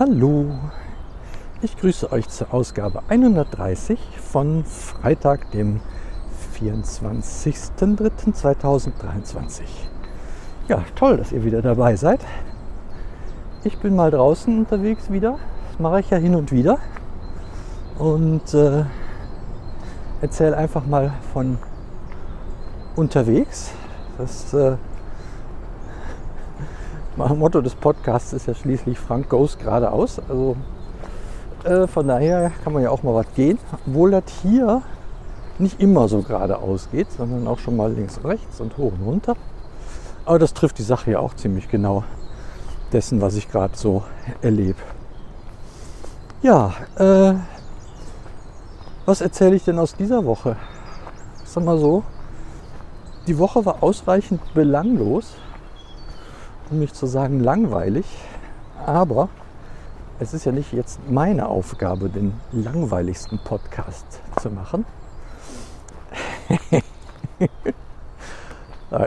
Hallo, ich grüße euch zur Ausgabe 130 von Freitag, dem 24.03.2023. Ja, toll, dass ihr wieder dabei seid. Ich bin mal draußen unterwegs wieder. Das mache ich ja hin und wieder. Und äh, erzähle einfach mal von unterwegs. Das äh, Motto des Podcasts ist ja schließlich Frank Goes geradeaus. Also äh, von daher kann man ja auch mal was gehen. Obwohl das hier nicht immer so geradeaus geht, sondern auch schon mal links und rechts und hoch und runter. Aber das trifft die Sache ja auch ziemlich genau dessen, was ich gerade so erlebe. Ja, äh, was erzähle ich denn aus dieser Woche? Ich sag mal so, die Woche war ausreichend belanglos um nicht zu sagen langweilig. Aber es ist ja nicht jetzt meine Aufgabe, den langweiligsten Podcast zu machen.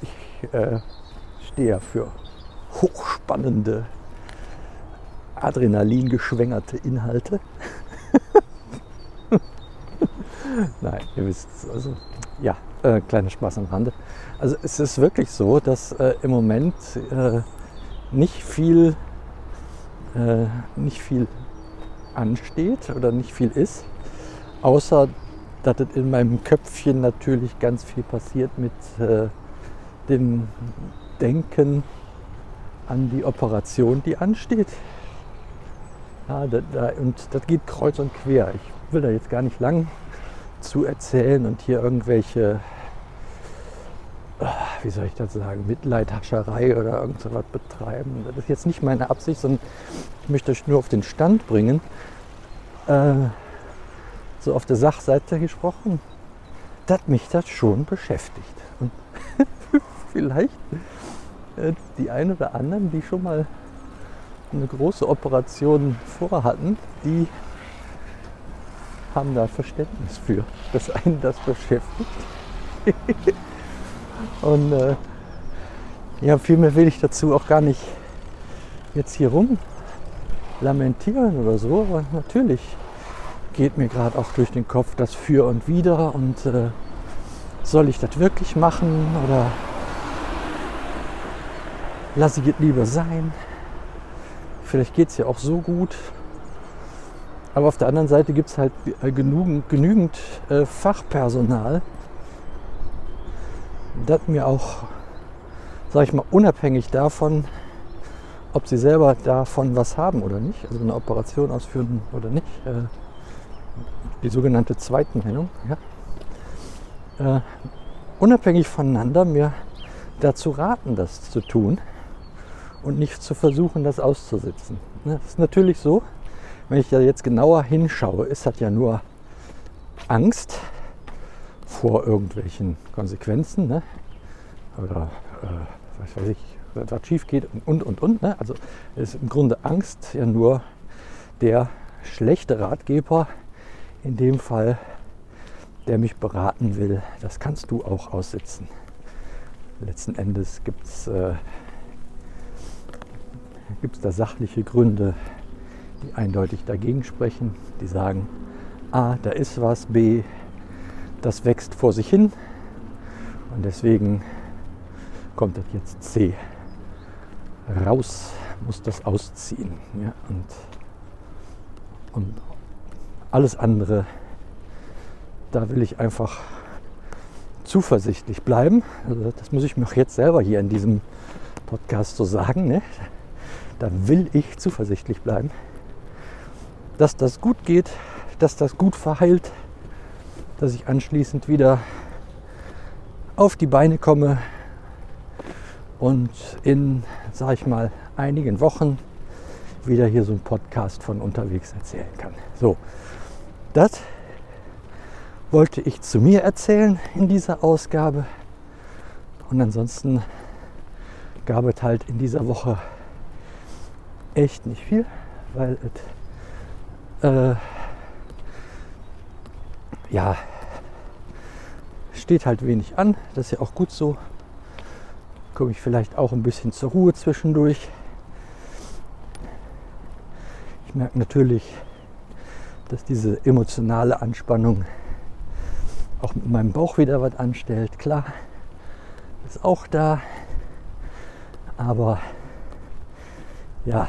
ich äh, stehe ja für hochspannende, adrenalingeschwängerte Inhalte. Nein, ihr wisst es. Also, ja, äh, kleiner Spaß am Rande. Also es ist wirklich so, dass äh, im Moment äh, nicht viel, äh, nicht viel ansteht oder nicht viel ist, außer dass in meinem Köpfchen natürlich ganz viel passiert mit äh, dem Denken an die Operation, die ansteht. Ja, da, da, und das geht kreuz und quer. Ich will da jetzt gar nicht lang zu erzählen und hier irgendwelche wie soll ich das sagen, Mitleidhascherei oder irgend so was betreiben. Das ist jetzt nicht meine Absicht, sondern ich möchte euch nur auf den Stand bringen. Äh, so auf der Sachseite gesprochen, dass mich das schon beschäftigt. Und vielleicht äh, die einen oder anderen, die schon mal eine große Operation vorhatten, die haben da Verständnis für, dass einen das beschäftigt. Und äh, ja, viel mehr will ich dazu auch gar nicht jetzt hier rum lamentieren oder so. Aber natürlich geht mir gerade auch durch den Kopf das Für und Wider und äh, soll ich das wirklich machen oder lasse ich es lieber sein? Vielleicht geht es ja auch so gut. Aber auf der anderen Seite gibt es halt äh, genügend, genügend äh, Fachpersonal, das mir auch, sage ich mal, unabhängig davon, ob sie selber davon was haben oder nicht, also eine Operation ausführen oder nicht, äh, die sogenannte Zweitmeinung, ja, äh, unabhängig voneinander mir dazu raten, das zu tun und nicht zu versuchen, das auszusitzen. Ne, das ist natürlich so, wenn ich da jetzt genauer hinschaue, ist das ja nur Angst, vor irgendwelchen Konsequenzen ne? oder äh, was weiß ich, was schief geht und und und. Ne? Also ist im Grunde Angst ja nur der schlechte Ratgeber, in dem Fall, der mich beraten will. Das kannst du auch aussitzen. Letzten Endes gibt es äh, da sachliche Gründe, die eindeutig dagegen sprechen, die sagen, A, da ist was, B, das wächst vor sich hin und deswegen kommt das jetzt C. Raus muss das ausziehen. Ja, und, und alles andere, da will ich einfach zuversichtlich bleiben. Also das muss ich mir auch jetzt selber hier in diesem Podcast so sagen. Ne? Da will ich zuversichtlich bleiben, dass das gut geht, dass das gut verheilt, dass ich anschließend wieder auf die Beine komme und in, sag ich mal, einigen Wochen wieder hier so einen Podcast von unterwegs erzählen kann. So, das wollte ich zu mir erzählen in dieser Ausgabe. Und ansonsten gab es halt in dieser Woche echt nicht viel, weil es äh, ja, steht halt wenig an. Das ist ja auch gut so. Komme ich vielleicht auch ein bisschen zur Ruhe zwischendurch. Ich merke natürlich, dass diese emotionale Anspannung auch mit meinem Bauch wieder was anstellt. Klar, ist auch da. Aber ja,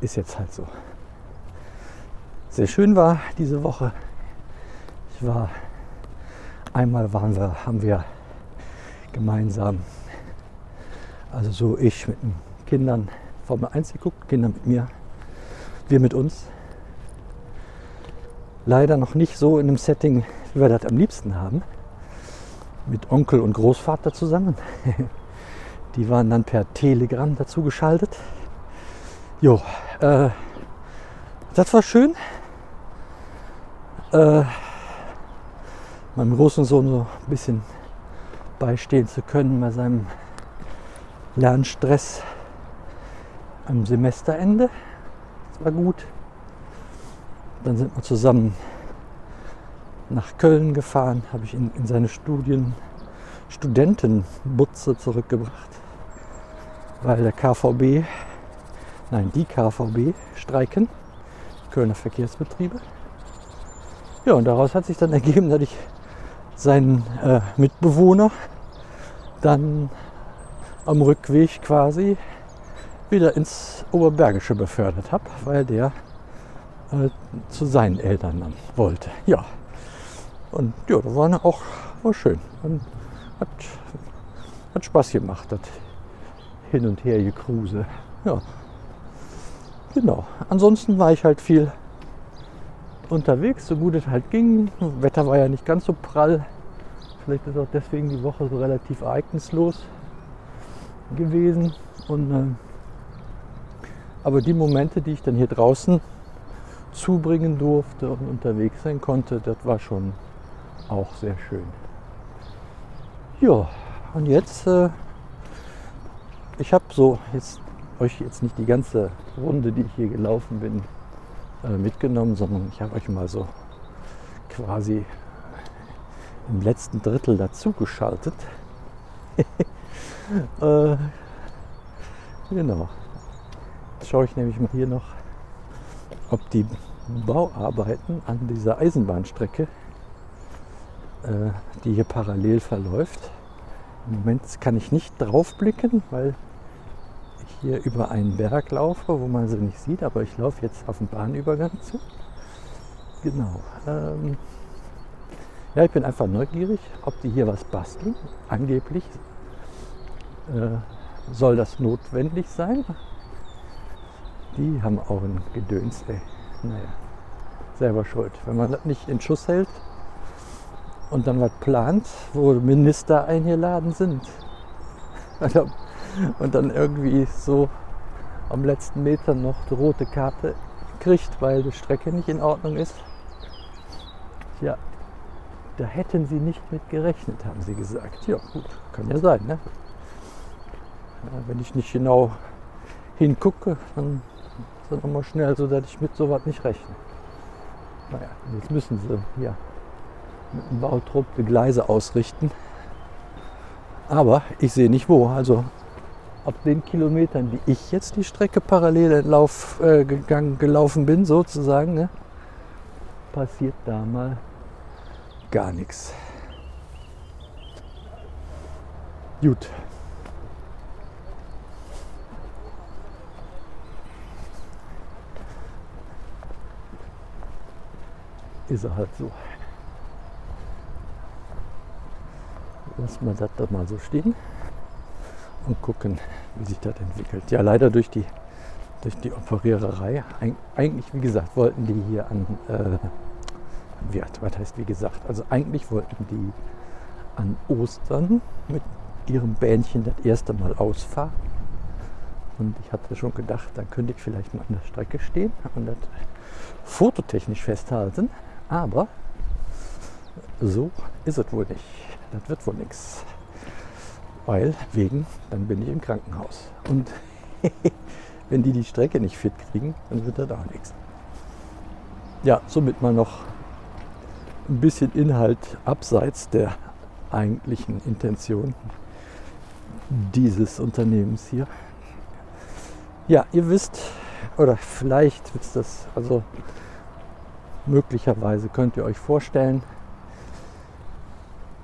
ist jetzt halt so. Sehr schön war diese Woche. Ich war einmal waren wir, haben wir gemeinsam, also so ich mit den Kindern Formel 1 geguckt, Kinder mit mir, wir mit uns. Leider noch nicht so in einem Setting, wie wir das am liebsten haben. Mit Onkel und Großvater zusammen. Die waren dann per Telegram dazu geschaltet. Jo, äh, das war schön. Äh, meinem großen Sohn so ein bisschen beistehen zu können bei seinem Lernstress am Semesterende. Das war gut. Dann sind wir zusammen nach Köln gefahren, habe ich ihn in seine Studien Studentenbutze zurückgebracht, weil der KVB, nein, die KVB streiken, Kölner Verkehrsbetriebe. Ja, und daraus hat sich dann ergeben, dass ich seinen äh, Mitbewohner dann am Rückweg quasi wieder ins Oberbergische befördert habe, weil der äh, zu seinen Eltern dann wollte. Ja. Und ja, das war auch war schön. Und hat, hat Spaß gemacht, das Hin- und Her gekruse. Ja. Genau. Ansonsten war ich halt viel unterwegs, so gut es halt ging. Das Wetter war ja nicht ganz so prall. Vielleicht ist auch deswegen die Woche so relativ ereignislos gewesen. Und, äh, aber die Momente, die ich dann hier draußen zubringen durfte und unterwegs sein konnte, das war schon auch sehr schön. Ja, und jetzt, äh, ich habe so jetzt euch jetzt nicht die ganze Runde, die ich hier gelaufen bin, äh, mitgenommen, sondern ich habe euch mal so quasi im letzten Drittel dazu geschaltet. äh, genau. Jetzt schaue ich nämlich mal hier noch, ob die Bauarbeiten an dieser Eisenbahnstrecke, äh, die hier parallel verläuft, im Moment kann ich nicht drauf blicken, weil hier über einen Berg laufe, wo man sie nicht sieht, aber ich laufe jetzt auf den Bahnübergang zu. Genau. Ähm ja, ich bin einfach neugierig, ob die hier was basteln. Angeblich äh, soll das notwendig sein. Die haben auch ein Gedöns, ey. Naja, selber schuld. Wenn man das nicht in Schuss hält und dann was plant, wo Minister eingeladen sind. und dann irgendwie so am letzten Meter noch die rote Karte kriegt, weil die Strecke nicht in Ordnung ist. Ja, da hätten sie nicht mit gerechnet, haben sie gesagt. Ja, gut, kann ja sein. Ne? Wenn ich nicht genau hingucke, dann ist es nochmal schnell so, dass ich mit sowas nicht rechne. Naja, jetzt müssen sie ja mit dem Bautrupp die Gleise ausrichten. Aber ich sehe nicht wo. Also ab den Kilometern, die ich jetzt die Strecke parallel entlauf, äh, gegangen, gelaufen bin, sozusagen, ne, passiert da mal gar nichts. Gut. Ist er halt so. Lassen wir das doch mal so stehen und gucken, wie sich das entwickelt. Ja, leider durch die, durch die Operiererei. Eigentlich, wie gesagt, wollten die hier an äh, Wert. Was heißt wie gesagt? Also eigentlich wollten die an Ostern mit ihrem Bähnchen das erste Mal ausfahren. Und ich hatte schon gedacht, dann könnte ich vielleicht mal an der Strecke stehen und das fototechnisch festhalten. Aber so ist es wohl nicht. Das wird wohl nichts. Weil wegen, dann bin ich im Krankenhaus. Und wenn die die Strecke nicht fit kriegen, dann wird das auch nichts. Ja, somit mal noch ein bisschen Inhalt abseits der eigentlichen Intention dieses Unternehmens hier. Ja, ihr wisst, oder vielleicht ist das, also möglicherweise könnt ihr euch vorstellen,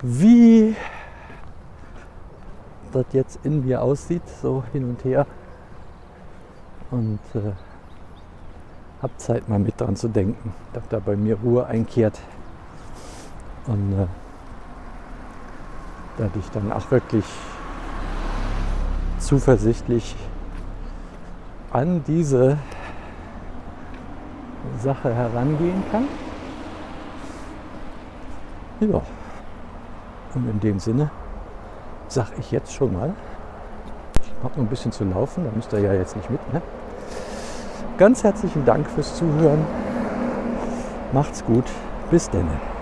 wie das jetzt in mir aussieht, so hin und her. Und äh, habt Zeit mal mit dran zu denken, dass da bei mir Ruhe einkehrt. Und äh, dass ich dann auch wirklich zuversichtlich an diese Sache herangehen kann. Ja, und in dem Sinne sage ich jetzt schon mal, ich habe noch ein bisschen zu laufen, da müsst ihr ja jetzt nicht mit. Ne? Ganz herzlichen Dank fürs Zuhören. Macht's gut. Bis denne.